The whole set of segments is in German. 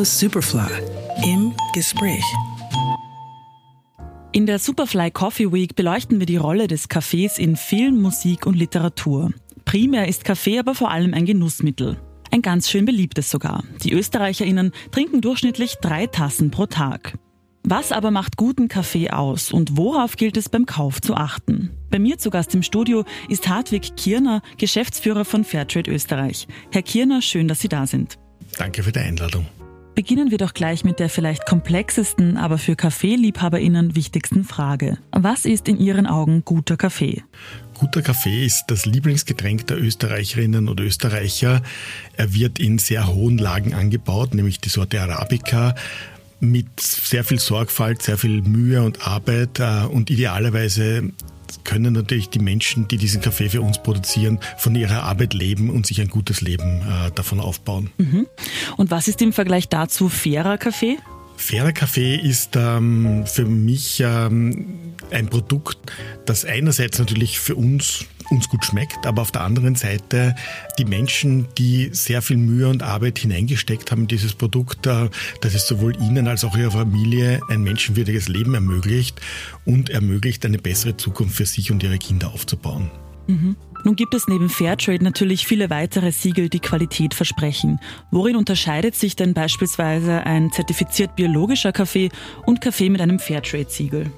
Radio Superfly im Gespräch. In der Superfly Coffee Week beleuchten wir die Rolle des Kaffees in Film, Musik und Literatur. Primär ist Kaffee aber vor allem ein Genussmittel. Ein ganz schön beliebtes sogar. Die ÖsterreicherInnen trinken durchschnittlich drei Tassen pro Tag. Was aber macht guten Kaffee aus und worauf gilt es beim Kauf zu achten? Bei mir zu Gast im Studio ist Hartwig Kirner, Geschäftsführer von Fairtrade Österreich. Herr Kirner, schön, dass Sie da sind. Danke für die Einladung. Beginnen wir doch gleich mit der vielleicht komplexesten, aber für Kaffeeliebhaberinnen wichtigsten Frage. Was ist in Ihren Augen guter Kaffee? Guter Kaffee ist das Lieblingsgetränk der Österreicherinnen und Österreicher. Er wird in sehr hohen Lagen angebaut, nämlich die Sorte Arabica mit sehr viel Sorgfalt, sehr viel Mühe und Arbeit äh, und idealerweise können natürlich die Menschen, die diesen Kaffee für uns produzieren, von ihrer Arbeit leben und sich ein gutes Leben äh, davon aufbauen. Mhm. Und was ist im Vergleich dazu fairer Kaffee? Fairer Kaffee ist ähm, für mich ähm, ein Produkt, das einerseits natürlich für uns uns gut schmeckt, aber auf der anderen Seite die Menschen, die sehr viel Mühe und Arbeit hineingesteckt haben dieses Produkt, äh, dass es sowohl ihnen als auch ihrer Familie ein menschenwürdiges Leben ermöglicht und ermöglicht, eine bessere Zukunft für sich und ihre Kinder aufzubauen. Mhm. Nun gibt es neben Fairtrade natürlich viele weitere Siegel, die Qualität versprechen. Worin unterscheidet sich denn beispielsweise ein zertifiziert biologischer Kaffee und Kaffee mit einem Fairtrade-Siegel?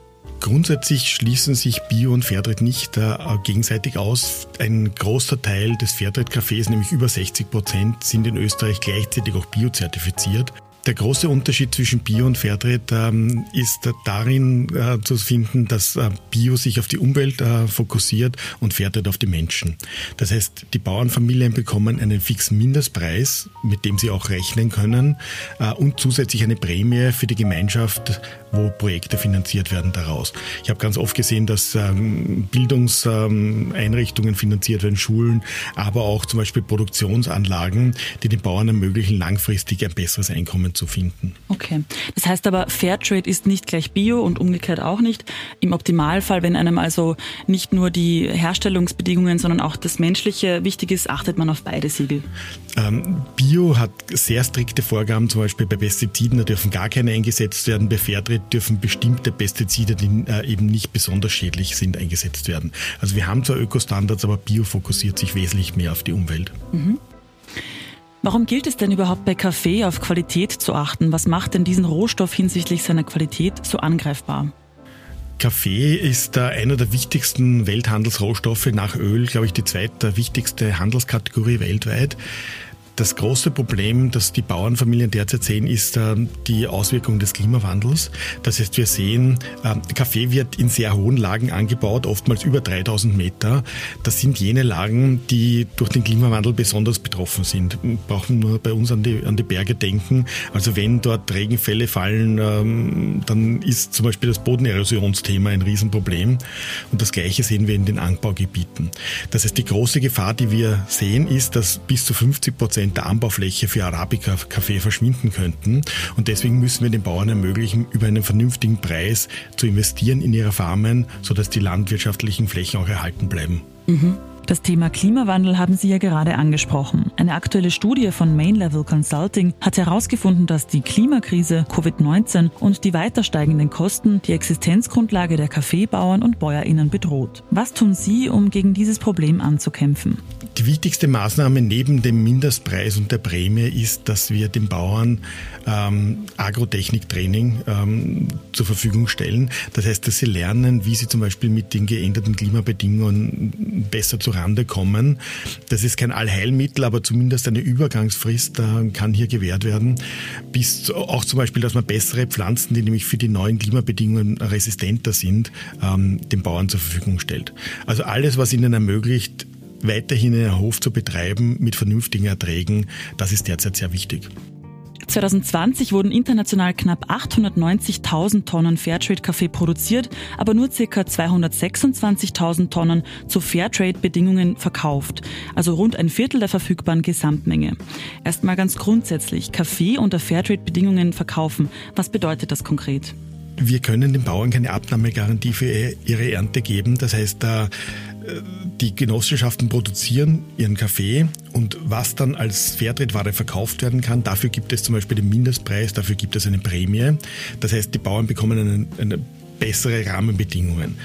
Grundsätzlich schließen sich Bio und Fairtrade nicht äh, gegenseitig aus. Ein großer Teil des Fairtrade-Cafés, nämlich über 60 Prozent, sind in Österreich gleichzeitig auch biozertifiziert. Der große Unterschied zwischen Bio und Fairtrade ähm, ist darin äh, zu finden, dass äh, Bio sich auf die Umwelt äh, fokussiert und Fairtrade auf die Menschen. Das heißt, die Bauernfamilien bekommen einen fixen Mindestpreis, mit dem sie auch rechnen können äh, und zusätzlich eine Prämie für die Gemeinschaft, wo Projekte finanziert werden daraus. Ich habe ganz oft gesehen, dass ähm, Bildungseinrichtungen ähm, finanziert werden, Schulen, aber auch zum Beispiel Produktionsanlagen, die den Bauern ermöglichen, langfristig ein besseres Einkommen zu finden. Okay. Das heißt aber, Fairtrade ist nicht gleich Bio und umgekehrt auch nicht. Im Optimalfall, wenn einem also nicht nur die Herstellungsbedingungen, sondern auch das Menschliche wichtig ist, achtet man auf beide Siegel. Ähm, Bio hat sehr strikte Vorgaben, zum Beispiel bei Pestiziden, da dürfen gar keine eingesetzt werden. Bei Fairtrade dürfen bestimmte Pestizide, die äh, eben nicht besonders schädlich sind, eingesetzt werden. Also wir haben zwar Ökostandards, aber Bio fokussiert sich wesentlich mehr auf die Umwelt. Mhm. Warum gilt es denn überhaupt bei Kaffee auf Qualität zu achten? Was macht denn diesen Rohstoff hinsichtlich seiner Qualität so angreifbar? Kaffee ist einer der wichtigsten Welthandelsrohstoffe nach Öl, glaube ich, die zweitwichtigste Handelskategorie weltweit. Das große Problem, das die Bauernfamilien derzeit sehen, ist äh, die Auswirkung des Klimawandels. Das heißt, wir sehen, äh, Kaffee wird in sehr hohen Lagen angebaut, oftmals über 3000 Meter. Das sind jene Lagen, die durch den Klimawandel besonders betroffen sind. Wir brauchen nur bei uns an die, an die Berge denken. Also wenn dort Regenfälle fallen, ähm, dann ist zum Beispiel das Bodenerosionsthema ein Riesenproblem. Und das Gleiche sehen wir in den Anbaugebieten. Das heißt, die große Gefahr, die wir sehen, ist, dass bis zu 50 Prozent Prozent der Anbaufläche für Arabica-Kaffee verschwinden könnten. Und deswegen müssen wir den Bauern ermöglichen, über einen vernünftigen Preis zu investieren in ihre Farmen, sodass die landwirtschaftlichen Flächen auch erhalten bleiben. Mhm. Das Thema Klimawandel haben Sie ja gerade angesprochen. Eine aktuelle Studie von Main Level Consulting hat herausgefunden, dass die Klimakrise, Covid-19 und die weiter steigenden Kosten die Existenzgrundlage der Kaffeebauern und Bäuerinnen bedroht. Was tun Sie, um gegen dieses Problem anzukämpfen? Die wichtigste Maßnahme neben dem Mindestpreis und der Prämie ist, dass wir den Bauern ähm, Agrotechniktraining ähm, zur Verfügung stellen. Das heißt, dass sie lernen, wie sie zum Beispiel mit den geänderten Klimabedingungen besser zurande kommen. Das ist kein Allheilmittel, aber zumindest eine Übergangsfrist äh, kann hier gewährt werden. Bis auch zum Beispiel, dass man bessere Pflanzen, die nämlich für die neuen Klimabedingungen resistenter sind, ähm, den Bauern zur Verfügung stellt. Also alles, was ihnen ermöglicht, weiterhin einen Hof zu betreiben mit vernünftigen Erträgen, das ist derzeit sehr wichtig. 2020 wurden international knapp 890.000 Tonnen Fairtrade-Kaffee produziert, aber nur ca. 226.000 Tonnen zu Fairtrade-Bedingungen verkauft, also rund ein Viertel der verfügbaren Gesamtmenge. Erstmal ganz grundsätzlich, Kaffee unter Fairtrade-Bedingungen verkaufen, was bedeutet das konkret? Wir können den Bauern keine Abnahmegarantie für ihre Ernte geben. Das heißt, die Genossenschaften produzieren ihren Kaffee und was dann als Fairtrade-Ware verkauft werden kann, dafür gibt es zum Beispiel den Mindestpreis, dafür gibt es eine Prämie. Das heißt, die Bauern bekommen eine, eine bessere Rahmenbedingungen.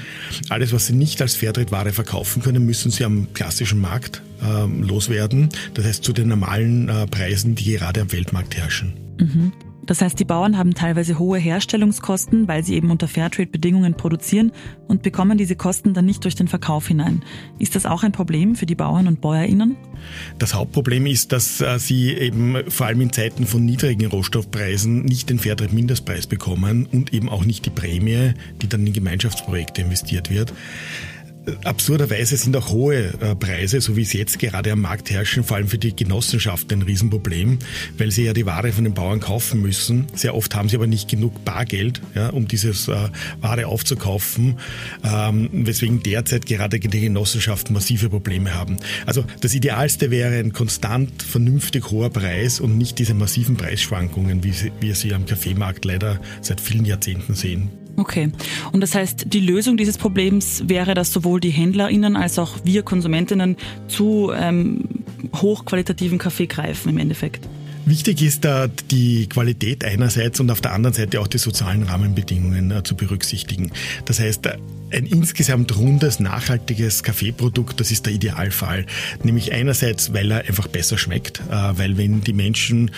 Alles, was sie nicht als Fairtrade-Ware verkaufen können, müssen sie am klassischen Markt äh, loswerden. Das heißt zu den normalen äh, Preisen, die gerade am Weltmarkt herrschen. Mhm. Das heißt, die Bauern haben teilweise hohe Herstellungskosten, weil sie eben unter Fairtrade-Bedingungen produzieren und bekommen diese Kosten dann nicht durch den Verkauf hinein. Ist das auch ein Problem für die Bauern und BäuerInnen? Das Hauptproblem ist, dass äh, sie eben vor allem in Zeiten von niedrigen Rohstoffpreisen nicht den Fairtrade-Mindestpreis bekommen und eben auch nicht die Prämie, die dann in Gemeinschaftsprojekte investiert wird absurderweise sind auch hohe äh, Preise, so wie es jetzt gerade am Markt herrschen, vor allem für die Genossenschaften ein Riesenproblem, weil sie ja die Ware von den Bauern kaufen müssen. Sehr oft haben sie aber nicht genug Bargeld, ja, um dieses äh, Ware aufzukaufen, ähm, weswegen derzeit gerade die Genossenschaften massive Probleme haben. Also das Idealste wäre ein konstant vernünftig hoher Preis und nicht diese massiven Preisschwankungen, wie wir sie am Kaffeemarkt leider seit vielen Jahrzehnten sehen. Okay. Und das heißt, die Lösung dieses Problems wäre, dass sowohl die HändlerInnen als auch wir Konsumentinnen zu ähm, hochqualitativen Kaffee greifen im Endeffekt. Wichtig ist da die Qualität einerseits und auf der anderen Seite auch die sozialen Rahmenbedingungen äh, zu berücksichtigen. Das heißt, ein insgesamt rundes, nachhaltiges Kaffeeprodukt, das ist der Idealfall. Nämlich einerseits, weil er einfach besser schmeckt, äh, weil wenn die Menschen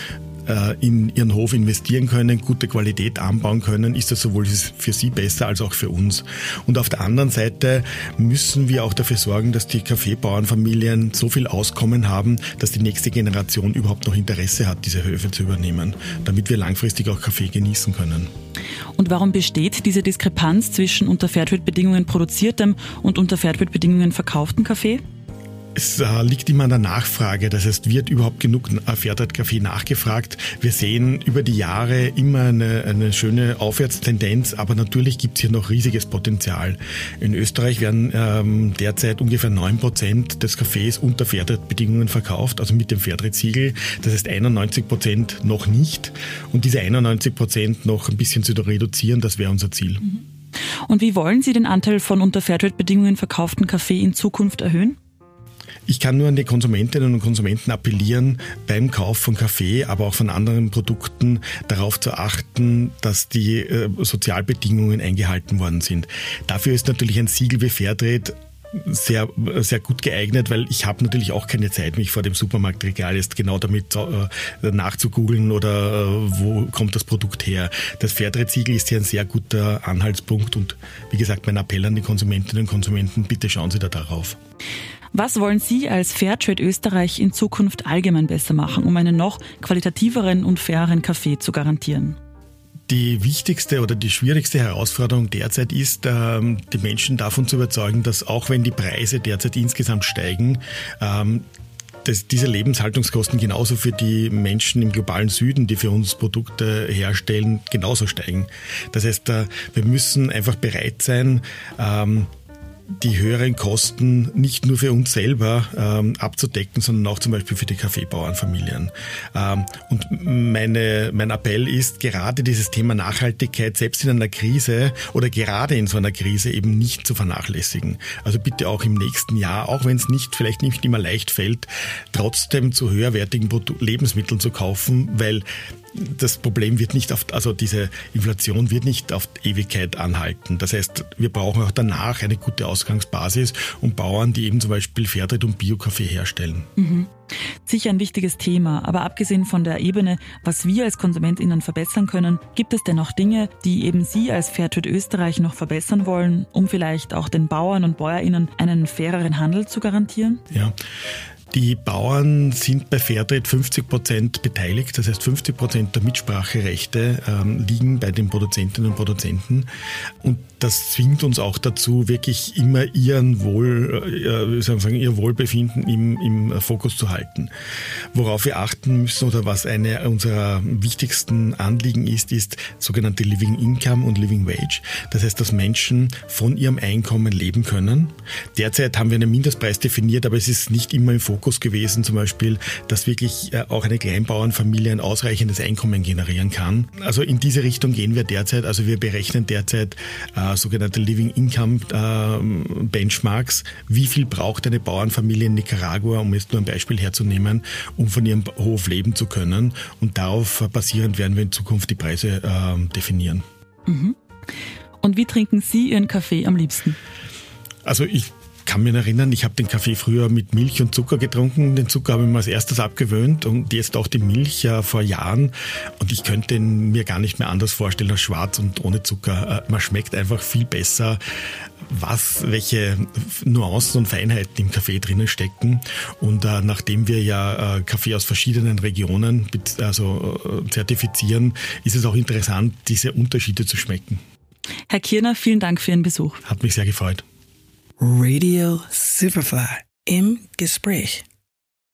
in ihren Hof investieren können, gute Qualität anbauen können, ist das sowohl für sie besser als auch für uns. Und auf der anderen Seite müssen wir auch dafür sorgen, dass die Kaffeebauernfamilien so viel Auskommen haben, dass die nächste Generation überhaupt noch Interesse hat, diese Höfe zu übernehmen, damit wir langfristig auch Kaffee genießen können. Und warum besteht diese Diskrepanz zwischen unter Fairtrade-Bedingungen produziertem und unter Fairtrade-Bedingungen verkauftem Kaffee? Es äh, liegt immer an der Nachfrage. Das heißt, wird überhaupt genug Fairtrade-Kaffee nachgefragt? Wir sehen über die Jahre immer eine, eine schöne Aufwärtstendenz, aber natürlich gibt es hier noch riesiges Potenzial. In Österreich werden ähm, derzeit ungefähr neun Prozent des Kaffees unter Fairtrade-Bedingungen verkauft, also mit dem Fairtrade-Siegel. Das heißt 91 Prozent noch nicht. Und diese 91 Prozent noch ein bisschen zu reduzieren, das wäre unser Ziel. Und wie wollen Sie den Anteil von unter Fairtrade-Bedingungen verkauften Kaffee in Zukunft erhöhen? Ich kann nur an die Konsumentinnen und Konsumenten appellieren, beim Kauf von Kaffee, aber auch von anderen Produkten darauf zu achten, dass die äh, Sozialbedingungen eingehalten worden sind. Dafür ist natürlich ein Siegel wie Fairtrade sehr, sehr gut geeignet, weil ich habe natürlich auch keine Zeit, mich vor dem Supermarktregal jetzt genau damit äh, oder äh, wo kommt das Produkt her. Das Fairtrade-Siegel ist hier ein sehr guter Anhaltspunkt und wie gesagt, mein Appell an die Konsumentinnen und Konsumenten, bitte schauen Sie da darauf. Was wollen Sie als Fairtrade Österreich in Zukunft allgemein besser machen, um einen noch qualitativeren und faireren Kaffee zu garantieren? Die wichtigste oder die schwierigste Herausforderung derzeit ist, ähm, die Menschen davon zu überzeugen, dass auch wenn die Preise derzeit insgesamt steigen, ähm, dass diese Lebenshaltungskosten genauso für die Menschen im globalen Süden, die für uns Produkte herstellen, genauso steigen. Das heißt, äh, wir müssen einfach bereit sein, ähm, die höheren Kosten nicht nur für uns selber ähm, abzudecken, sondern auch zum Beispiel für die Kaffeebauernfamilien. Ähm, und meine, mein Appell ist, gerade dieses Thema Nachhaltigkeit selbst in einer Krise oder gerade in so einer Krise eben nicht zu vernachlässigen. Also bitte auch im nächsten Jahr, auch wenn es nicht vielleicht nicht immer leicht fällt, trotzdem zu höherwertigen Lebensmitteln zu kaufen, weil das Problem wird nicht auf, also diese Inflation wird nicht auf Ewigkeit anhalten. Das heißt, wir brauchen auch danach eine gute Ausgangsbasis und Bauern, die eben zum Beispiel Fairtrade und Bio-Kaffee herstellen. Mhm. Sicher ein wichtiges Thema, aber abgesehen von der Ebene, was wir als KonsumentInnen verbessern können, gibt es dennoch Dinge, die eben Sie als Fairtrade Österreich noch verbessern wollen, um vielleicht auch den Bauern und BäuerInnen einen faireren Handel zu garantieren? Ja. Die Bauern sind bei Fairtrade 50 Prozent beteiligt, das heißt 50 Prozent der Mitspracherechte ähm, liegen bei den Produzentinnen und Produzenten. Und das zwingt uns auch dazu, wirklich immer ihren Wohl, äh, sagen, ihr Wohlbefinden im, im Fokus zu halten. Worauf wir achten müssen oder was eine unserer wichtigsten Anliegen ist, ist sogenannte Living Income und Living Wage. Das heißt, dass Menschen von ihrem Einkommen leben können. Derzeit haben wir einen Mindestpreis definiert, aber es ist nicht immer im Fokus Fokus gewesen, zum Beispiel, dass wirklich äh, auch eine Kleinbauernfamilie ein ausreichendes Einkommen generieren kann. Also in diese Richtung gehen wir derzeit. Also wir berechnen derzeit äh, sogenannte Living Income äh, Benchmarks. Wie viel braucht eine Bauernfamilie in Nicaragua, um jetzt nur ein Beispiel herzunehmen, um von ihrem Hof leben zu können? Und darauf basierend werden wir in Zukunft die Preise äh, definieren. Mhm. Und wie trinken Sie Ihren Kaffee am liebsten? Also ich kann mich erinnern, ich habe den Kaffee früher mit Milch und Zucker getrunken. Den Zucker habe ich mir als erstes abgewöhnt und jetzt auch die Milch äh, vor Jahren. Und ich könnte ihn mir gar nicht mehr anders vorstellen als schwarz und ohne Zucker. Äh, man schmeckt einfach viel besser, was, welche Nuancen und Feinheiten im Kaffee drinnen stecken. Und äh, nachdem wir ja äh, Kaffee aus verschiedenen Regionen also, äh, zertifizieren, ist es auch interessant, diese Unterschiede zu schmecken. Herr Kirner, vielen Dank für Ihren Besuch. Hat mich sehr gefreut. Radio Superfly im Gespräch.